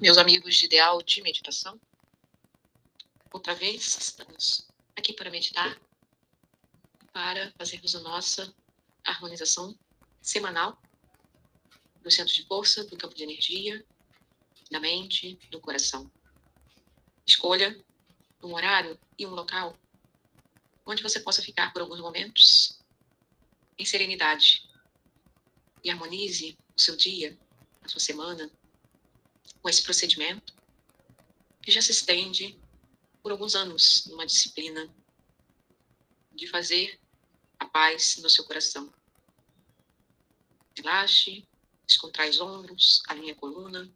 meus amigos de ideal de meditação. Outra vez, estamos aqui para meditar, para fazermos a nossa harmonização semanal do centro de força, do campo de energia, da mente, do coração. Escolha um horário e um local onde você possa ficar por alguns momentos em serenidade e harmonize o seu dia, a sua semana, com esse procedimento que já se estende por alguns anos numa disciplina de fazer a paz no seu coração. Relaxe, descontrai os ombros, alinhe a coluna,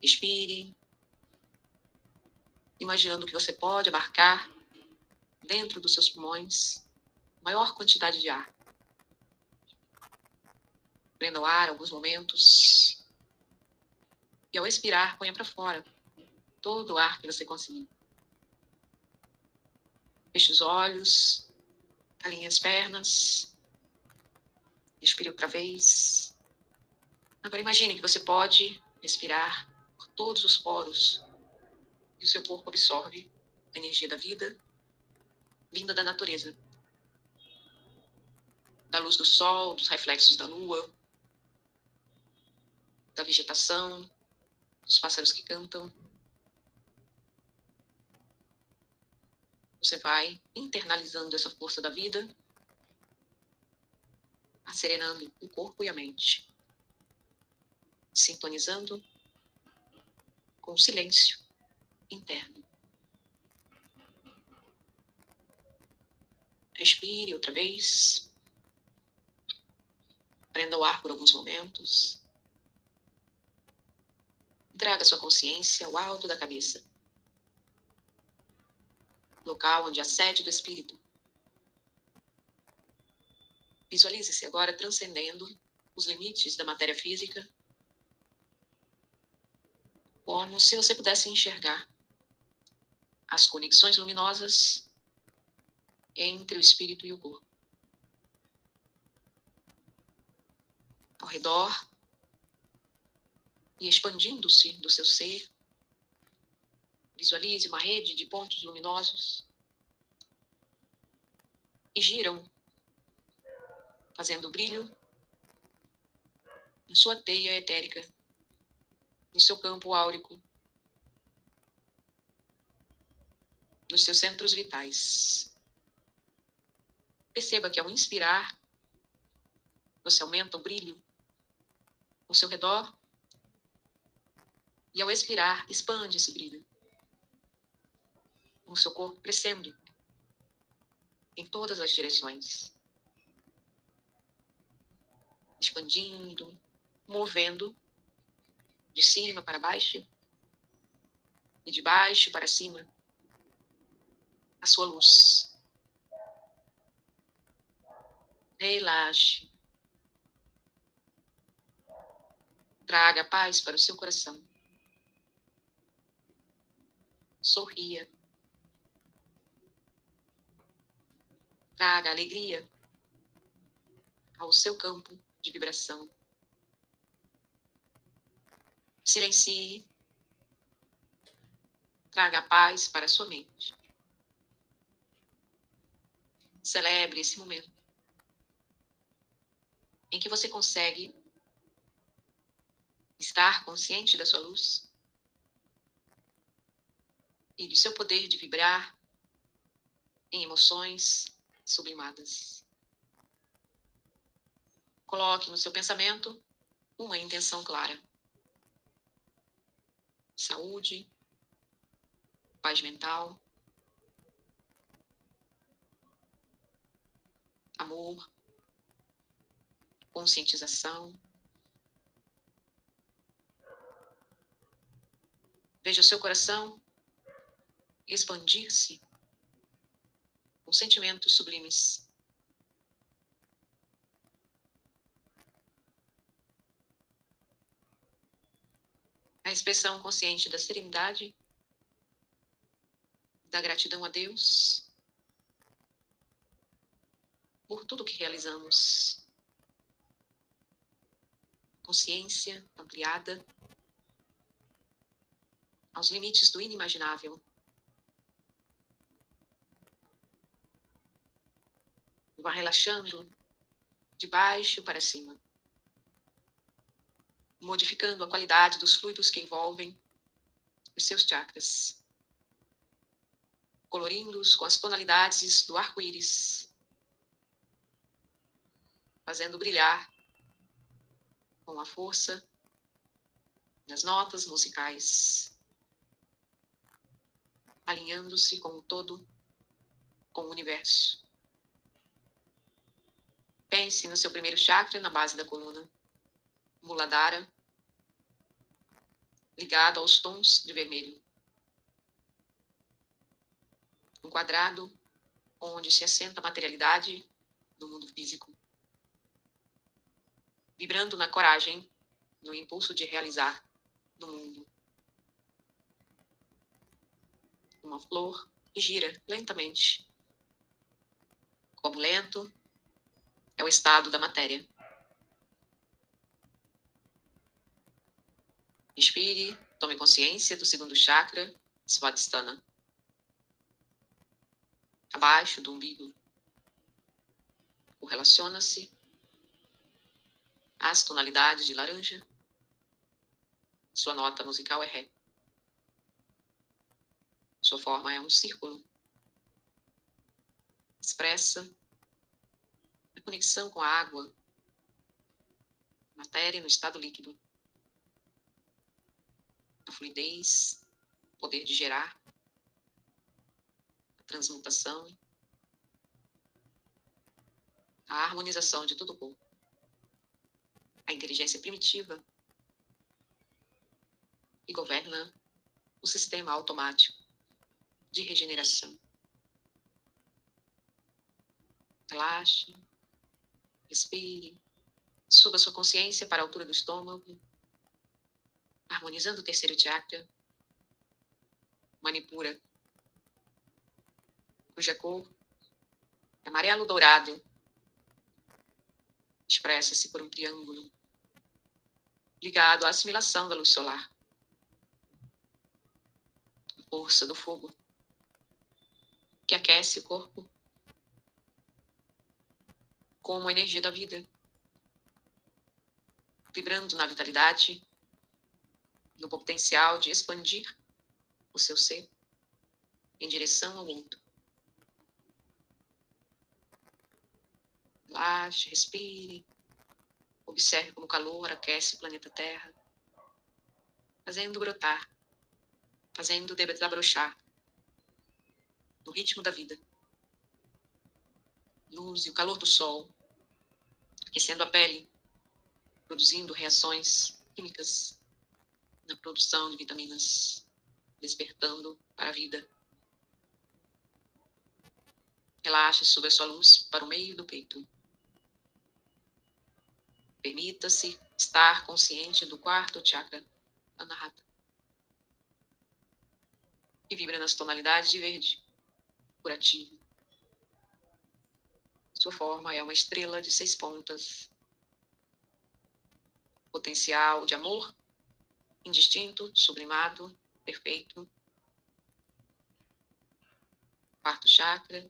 respire, imaginando que você pode abarcar dentro dos seus pulmões maior quantidade de ar. Prenda o ar alguns momentos e ao expirar, ponha para fora todo o ar que você conseguir. Feche os olhos, alinhe as pernas, respire outra vez. Agora imagine que você pode respirar por todos os poros e o seu corpo absorve a energia da vida vinda da natureza. Da luz do sol, dos reflexos da lua, da vegetação, os pássaros que cantam. Você vai internalizando essa força da vida, acerenando o corpo e a mente, sintonizando com o silêncio interno. Respire outra vez. Prenda o ar por alguns momentos. Traga sua consciência ao alto da cabeça. Local onde a sede do espírito. Visualize-se agora transcendendo os limites da matéria física, como se você pudesse enxergar as conexões luminosas entre o espírito e o corpo. Ao redor e expandindo-se do seu ser. Visualize uma rede de pontos luminosos e giram, fazendo brilho na sua teia etérica, no seu campo áurico, nos seus centros vitais. Perceba que ao inspirar, você aumenta o brilho ao seu redor e ao expirar, expande esse brilho. O seu corpo crescendo em todas as direções. Expandindo, movendo de cima para baixo e de baixo para cima a sua luz. Relaxe. Traga paz para o seu coração sorria. Traga alegria ao seu campo de vibração. Silencie. Traga paz para a sua mente. Celebre esse momento em que você consegue estar consciente da sua luz e do seu poder de vibrar em emoções sublimadas. Coloque no seu pensamento uma intenção clara. Saúde, paz mental, amor, conscientização. Veja o seu coração expandir-se com sentimentos sublimes. A expressão consciente da serenidade, da gratidão a Deus por tudo que realizamos. Consciência ampliada aos limites do inimaginável. Vá relaxando de baixo para cima, modificando a qualidade dos fluidos que envolvem os seus chakras, colorindo-os com as tonalidades do arco-íris, fazendo brilhar com a força das notas musicais, alinhando-se com o todo, com o universo. Pense no seu primeiro chakra na base da coluna, Muladhara, ligado aos tons de vermelho. Um quadrado onde se assenta a materialidade do mundo físico. Vibrando na coragem, no impulso de realizar no mundo. Uma flor que gira lentamente. Como lento é o estado da matéria. Inspire, tome consciência do segundo chakra, Svadhisthana. Abaixo do umbigo. Correlaciona-se às tonalidades de laranja. Sua nota musical é Ré. Sua forma é um círculo. Expressa conexão com a água, matéria no estado líquido, a fluidez, poder de gerar, a transmutação, a harmonização de todo o corpo, a inteligência primitiva. Que governa o sistema automático de regeneração. Relaxe, respire, suba sua consciência para a altura do estômago, harmonizando o terceiro chakra, Manipura, cuja cor é amarelo dourado, expressa-se por um triângulo ligado à assimilação da luz solar. Força do fogo que aquece o corpo como a energia da vida, vibrando na vitalidade, no potencial de expandir o seu ser em direção ao outro. Relaxe, respire, observe como o calor aquece o planeta Terra, fazendo brotar, fazendo desabrochar no ritmo da vida. Luz e o calor do sol, aquecendo a pele, produzindo reações químicas na produção de vitaminas, despertando para a vida. Relaxe sobre a sua luz para o meio do peito. Permita-se estar consciente do quarto chakra, Anahata, que vibra nas tonalidades de verde, curativo. Sua forma é uma estrela de seis pontas. Potencial de amor, indistinto, sublimado, perfeito. Quarto chakra.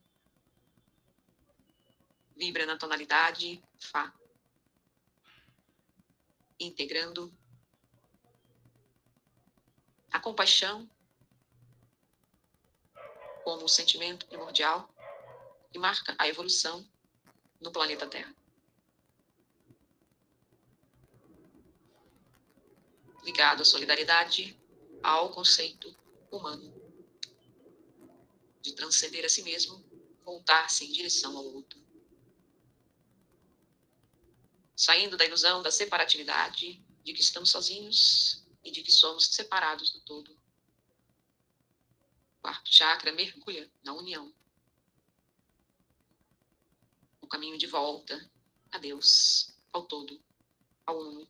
Vibra na tonalidade Fá. Integrando a compaixão como um sentimento primordial que marca a evolução no planeta Terra. Ligado à solidariedade, ao conceito humano de transcender a si mesmo, voltar-se em direção ao outro. Saindo da ilusão da separatividade, de que estamos sozinhos e de que somos separados do todo quarto chakra mergulha na união. O caminho de volta a Deus, ao todo, ao uno,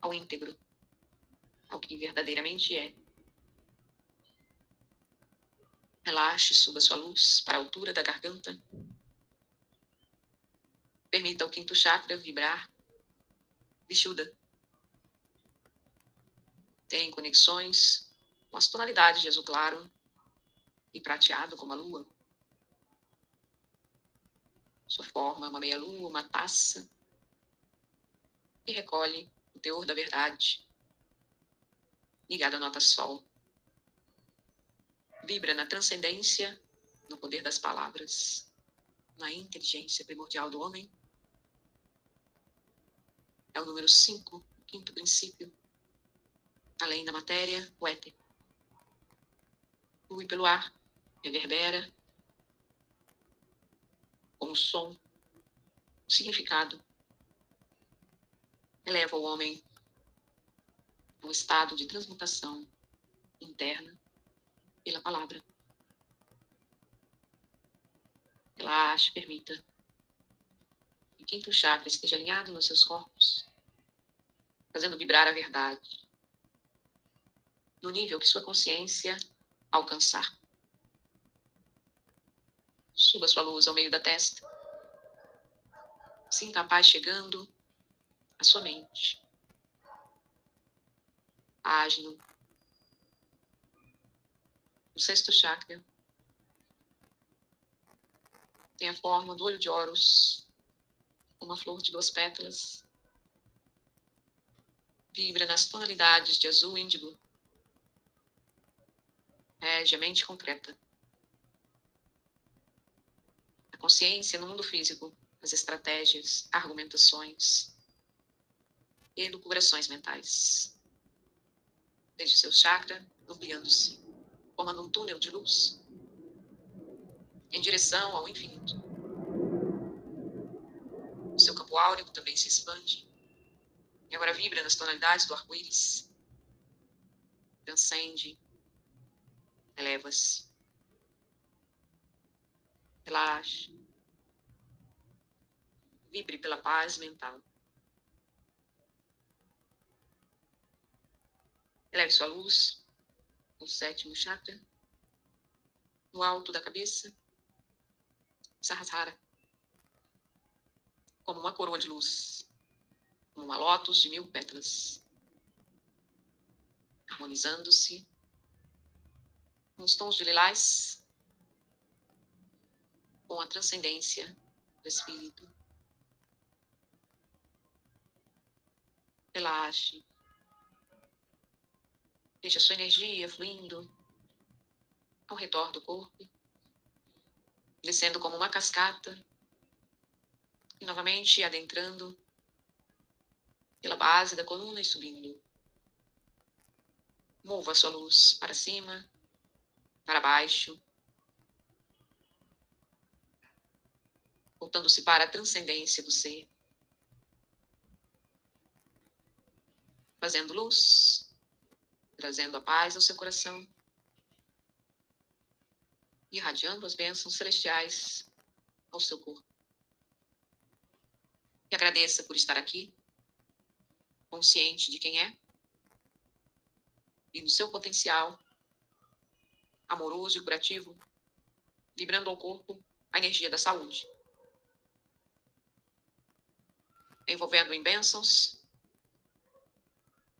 ao íntegro, ao que verdadeiramente é. Relaxe, suba sua luz para a altura da garganta. Permita o quinto chakra vibrar. Vishuddha. Tem conexões com as tonalidades de azul claro e prateado como a lua. Sua forma uma meia-lua, uma taça, e recolhe o teor da verdade, ligado à nota sol. Vibra na transcendência, no poder das palavras, na inteligência primordial do homem. É o número 5, o quinto princípio. Além da matéria, o éter. Flui pelo ar, reverbera, como som, significado. Eleva o homem a um estado de transmutação interna pela palavra. Relaxe, permita que o quinto chakra esteja alinhado nos seus corpos, fazendo vibrar a verdade no nível que sua consciência alcançar. Suba sua luz ao meio da testa. Sinta a paz chegando à sua mente. Ágil. O sexto chakra tem a forma do olho de Horus, uma flor de duas pétalas. Vibra nas tonalidades de azul índigo. Rege a mente concreta consciência no mundo físico, as estratégias, argumentações e elucubrações mentais. Desde seu chakra, ampliando-se, formando um túnel de luz em direção ao infinito. O seu campo áureo também se expande e agora vibra nas tonalidades do arco-íris. Transcende, eleva-se Relaxe. Vibre pela paz mental. Eleve sua luz no sétimo chakra, no alto da cabeça, Sahasrara, como uma coroa de luz, como uma lótus de mil pétalas, harmonizando-se com os tons de lilás com a transcendência do espírito. Relaxe. Deixe a sua energia fluindo ao redor do corpo, descendo como uma cascata e novamente adentrando pela base da coluna e subindo. Mova a sua luz para cima, para baixo, voltando-se para a transcendência do ser. Fazendo luz, trazendo a paz ao seu coração, irradiando as bênçãos celestiais ao seu corpo. E agradeça por estar aqui, consciente de quem é e do seu potencial amoroso e curativo, vibrando ao corpo a energia da saúde. Envolvendo em bênçãos,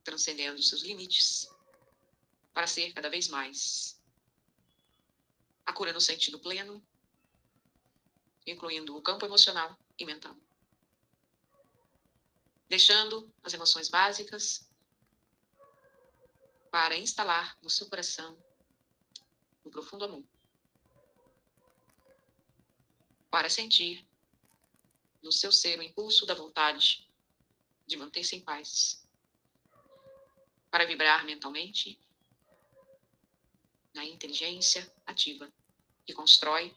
transcendendo seus limites, para ser cada vez mais a cura no sentido pleno, incluindo o campo emocional e mental. Deixando as emoções básicas para instalar no seu coração um profundo amor. Para sentir no seu ser o impulso da vontade de manter-se em paz. Para vibrar mentalmente na inteligência ativa que constrói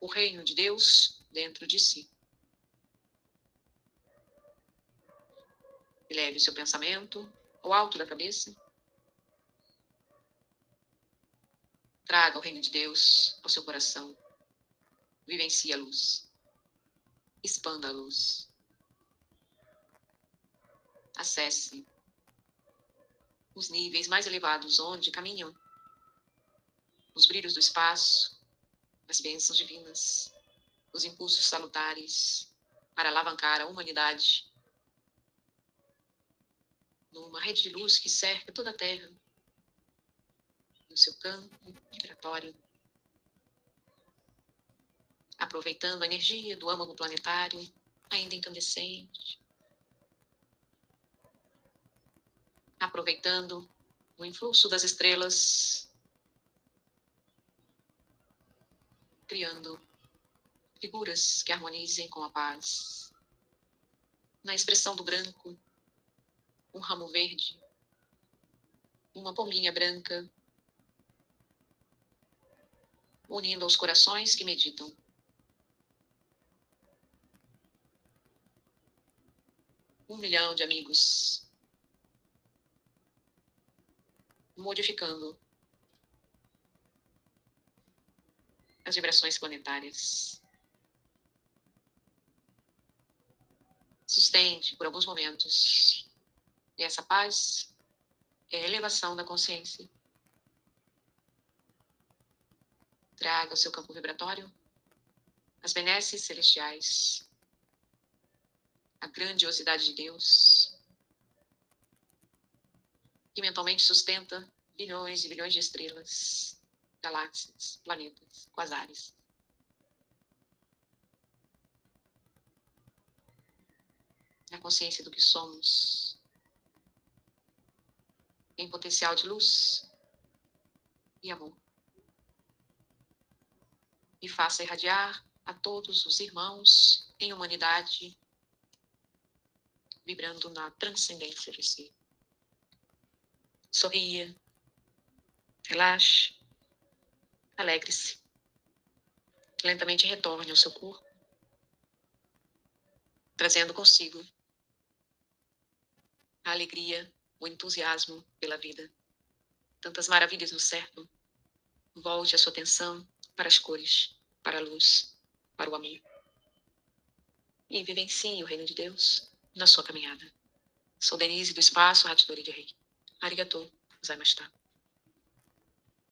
o reino de Deus dentro de si. Leve o seu pensamento ao alto da cabeça. Traga o reino de Deus ao seu coração. Vivencie a luz expanda a luz. Acesse os níveis mais elevados onde caminham os brilhos do espaço, as bênçãos divinas, os impulsos salutares para alavancar a humanidade numa rede de luz que cerca toda a Terra no seu campo vibratório, aproveitando a energia do âmago planetário, ainda incandescente, aproveitando o influxo das estrelas, criando figuras que harmonizem com a paz. Na expressão do branco, um ramo verde, uma pombinha branca, unindo aos corações que meditam. Um milhão de amigos, modificando as vibrações planetárias. Sustente por alguns momentos. E essa paz é a elevação da consciência. Traga ao seu campo vibratório as benesses celestiais, a grandiosidade de Deus, que mentalmente sustenta bilhões e bilhões de estrelas, galáxias, planetas, quasares. A consciência do que somos, em potencial de luz e amor. E faça irradiar a todos os irmãos em humanidade, vibrando na transcendência de si. Sorria, relaxe, alegre-se. Lentamente retorne ao seu corpo, trazendo consigo a alegria o entusiasmo pela vida. Tantas maravilhas no certo. Volte a sua atenção para as cores, para a luz, para o amor. E vivencie o reino de Deus na sua caminhada. Sou Denise do Espaço Ratidori de Rei. Arigatou, gozaimashita.